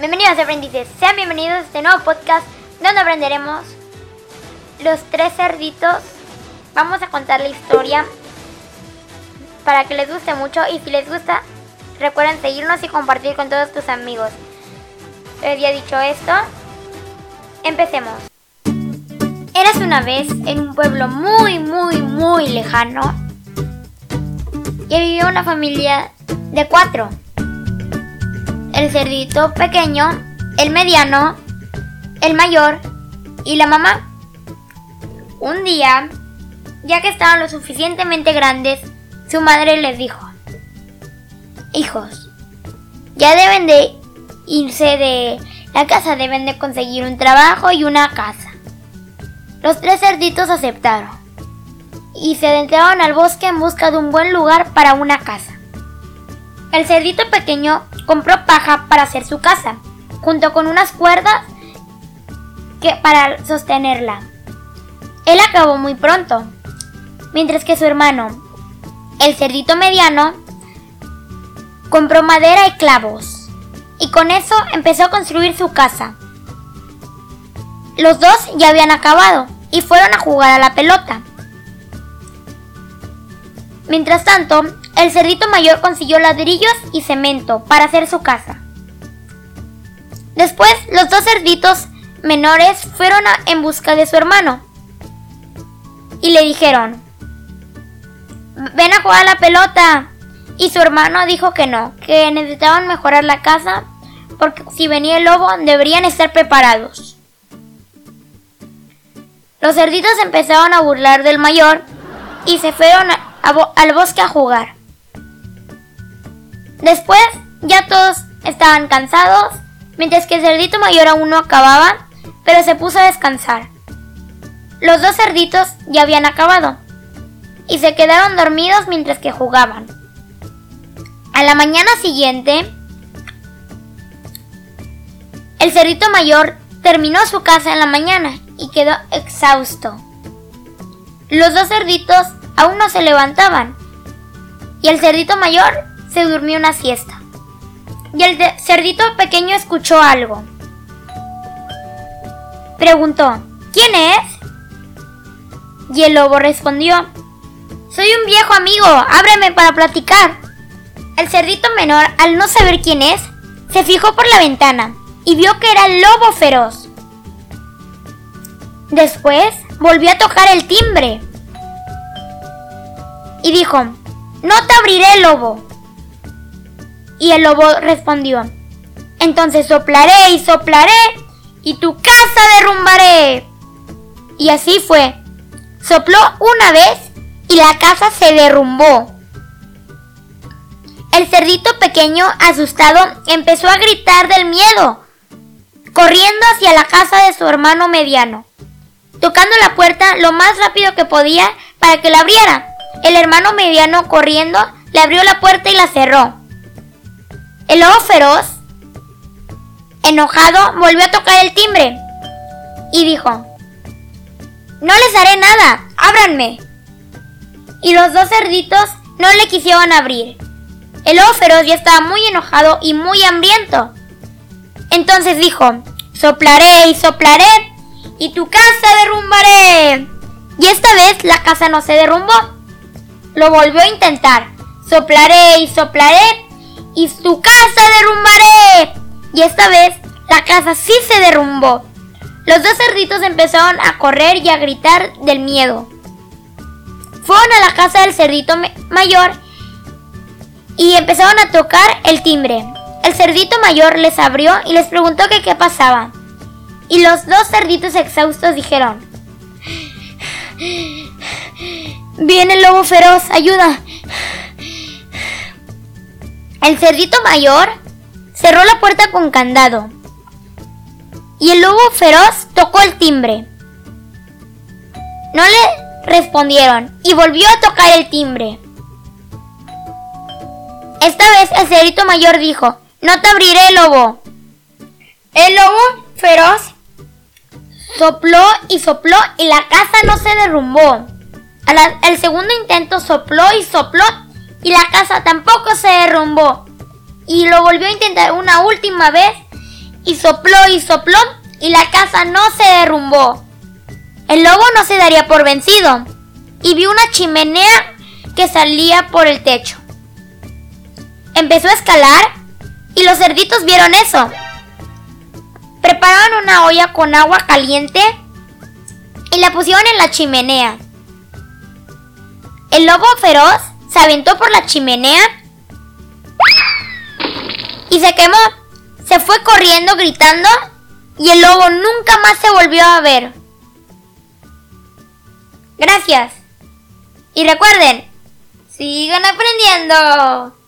Buenas aprendices, sean bienvenidos a este nuevo podcast donde aprenderemos los tres cerditos. Vamos a contar la historia para que les guste mucho y si les gusta recuerden seguirnos y compartir con todos tus amigos. Ya dicho esto, empecemos. Eras una vez en un pueblo muy, muy, muy lejano y vivía una familia de cuatro. El cerdito pequeño, el mediano, el mayor y la mamá. Un día, ya que estaban lo suficientemente grandes, su madre les dijo, Hijos, ya deben de irse de la casa, deben de conseguir un trabajo y una casa. Los tres cerditos aceptaron y se adentraron al bosque en busca de un buen lugar para una casa. El cerdito pequeño compró paja para hacer su casa, junto con unas cuerdas que, para sostenerla. Él acabó muy pronto, mientras que su hermano, el cerdito mediano, compró madera y clavos, y con eso empezó a construir su casa. Los dos ya habían acabado y fueron a jugar a la pelota. Mientras tanto, el cerdito mayor consiguió ladrillos y cemento para hacer su casa. Después, los dos cerditos menores fueron en busca de su hermano y le dijeron, ven a jugar a la pelota. Y su hermano dijo que no, que necesitaban mejorar la casa porque si venía el lobo deberían estar preparados. Los cerditos empezaron a burlar del mayor y se fueron al bosque a jugar. Después ya todos estaban cansados, mientras que el cerdito mayor aún no acababa, pero se puso a descansar. Los dos cerditos ya habían acabado y se quedaron dormidos mientras que jugaban. A la mañana siguiente, el cerdito mayor terminó su casa en la mañana y quedó exhausto. Los dos cerditos aún no se levantaban y el cerdito mayor se durmió una siesta. Y el cerdito pequeño escuchó algo. Preguntó, ¿quién es? Y el lobo respondió, soy un viejo amigo, ábreme para platicar. El cerdito menor, al no saber quién es, se fijó por la ventana y vio que era el lobo feroz. Después volvió a tocar el timbre y dijo, no te abriré, lobo. Y el lobo respondió, entonces soplaré y soplaré y tu casa derrumbaré. Y así fue. Sopló una vez y la casa se derrumbó. El cerdito pequeño, asustado, empezó a gritar del miedo, corriendo hacia la casa de su hermano mediano, tocando la puerta lo más rápido que podía para que la abriera. El hermano mediano, corriendo, le abrió la puerta y la cerró. El lobo feroz, enojado, volvió a tocar el timbre y dijo, No les haré nada, ábranme. Y los dos cerditos no le quisieron abrir. El lobo feroz ya estaba muy enojado y muy hambriento. Entonces dijo, soplaré y soplaré y tu casa derrumbaré. Y esta vez la casa no se derrumbó. Lo volvió a intentar. Soplaré y soplaré y su casa derrumbaré. Y esta vez la casa sí se derrumbó. Los dos cerditos empezaron a correr y a gritar del miedo. Fueron a la casa del cerdito mayor y empezaron a tocar el timbre. El cerdito mayor les abrió y les preguntó que qué pasaba. Y los dos cerditos exhaustos dijeron, Viene el lobo feroz, ayuda. El cerdito mayor cerró la puerta con candado y el lobo feroz tocó el timbre. No le respondieron y volvió a tocar el timbre. Esta vez el cerdito mayor dijo, no te abriré, lobo. El lobo feroz sopló y sopló y la casa no se derrumbó. Al segundo intento sopló y sopló y la casa tampoco se derrumbó. Y lo volvió a intentar una última vez y sopló y sopló y la casa no se derrumbó. El lobo no se daría por vencido y vio una chimenea que salía por el techo. Empezó a escalar y los cerditos vieron eso. Prepararon una olla con agua caliente y la pusieron en la chimenea. El lobo feroz se aventó por la chimenea y se quemó. Se fue corriendo gritando y el lobo nunca más se volvió a ver. Gracias. Y recuerden, sigan aprendiendo.